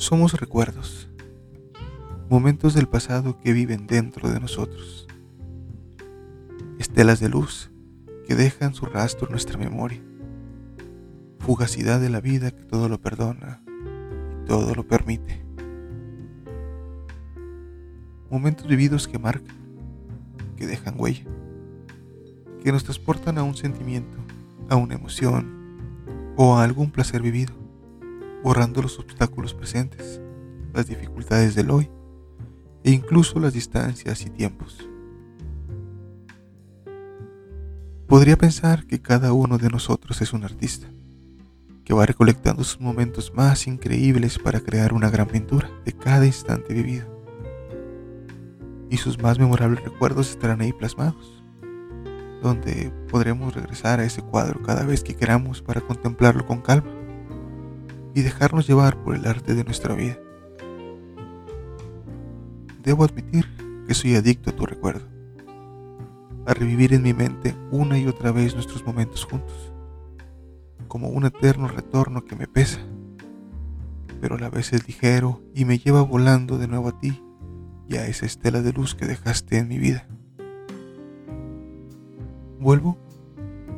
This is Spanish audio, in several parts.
Somos recuerdos, momentos del pasado que viven dentro de nosotros, estelas de luz que dejan su rastro en nuestra memoria, fugacidad de la vida que todo lo perdona y todo lo permite, momentos vividos que marcan, que dejan huella, que nos transportan a un sentimiento, a una emoción o a algún placer vivido borrando los obstáculos presentes, las dificultades del hoy e incluso las distancias y tiempos. Podría pensar que cada uno de nosotros es un artista, que va recolectando sus momentos más increíbles para crear una gran pintura de cada instante vivido. Y sus más memorables recuerdos estarán ahí plasmados, donde podremos regresar a ese cuadro cada vez que queramos para contemplarlo con calma y dejarnos llevar por el arte de nuestra vida. Debo admitir que soy adicto a tu recuerdo, a revivir en mi mente una y otra vez nuestros momentos juntos, como un eterno retorno que me pesa, pero a la vez es ligero y me lleva volando de nuevo a ti y a esa estela de luz que dejaste en mi vida. Vuelvo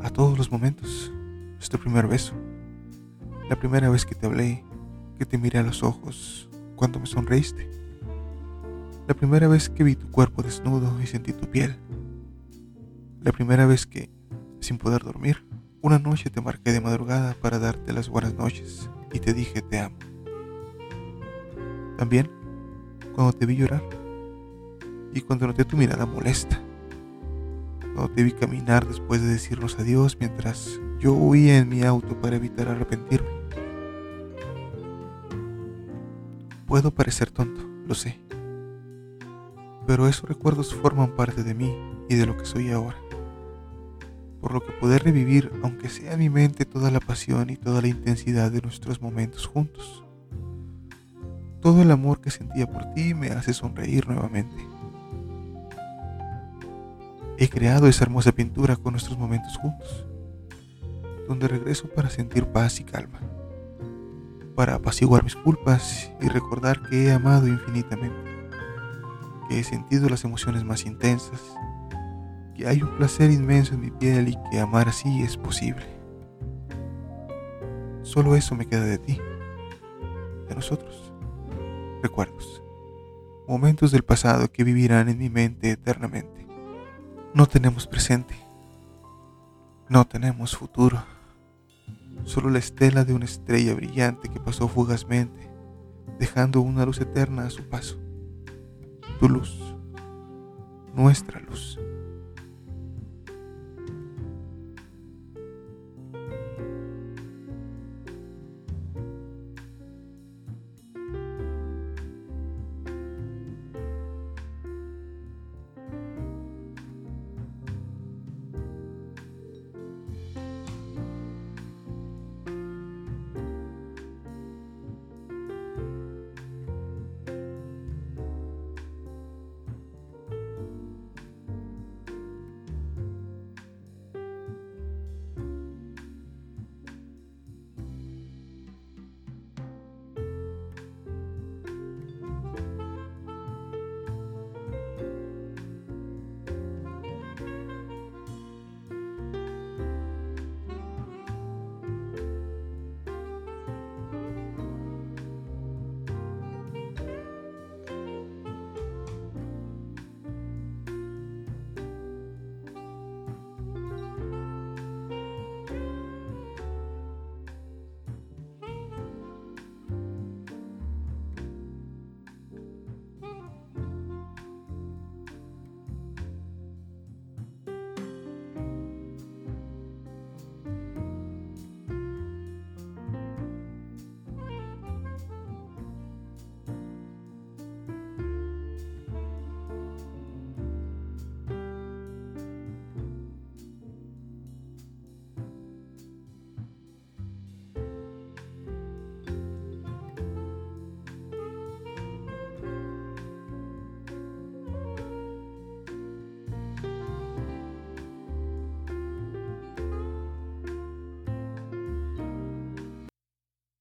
a todos los momentos, nuestro primer beso, la primera vez que te hablé, que te miré a los ojos, cuando me sonreíste. La primera vez que vi tu cuerpo desnudo y sentí tu piel. La primera vez que, sin poder dormir, una noche te marqué de madrugada para darte las buenas noches y te dije te amo. También cuando te vi llorar y cuando noté tu mirada molesta. Cuando te vi caminar después de decirnos adiós mientras yo huía en mi auto para evitar arrepentirme. Puedo parecer tonto, lo sé. Pero esos recuerdos forman parte de mí y de lo que soy ahora. Por lo que poder revivir, aunque sea en mi mente, toda la pasión y toda la intensidad de nuestros momentos juntos. Todo el amor que sentía por ti me hace sonreír nuevamente. He creado esa hermosa pintura con nuestros momentos juntos, donde regreso para sentir paz y calma para apaciguar mis culpas y recordar que he amado infinitamente, que he sentido las emociones más intensas, que hay un placer inmenso en mi piel y que amar así es posible. Solo eso me queda de ti, de nosotros, recuerdos, momentos del pasado que vivirán en mi mente eternamente. No tenemos presente, no tenemos futuro solo la estela de una estrella brillante que pasó fugazmente, dejando una luz eterna a su paso. Tu luz, nuestra luz.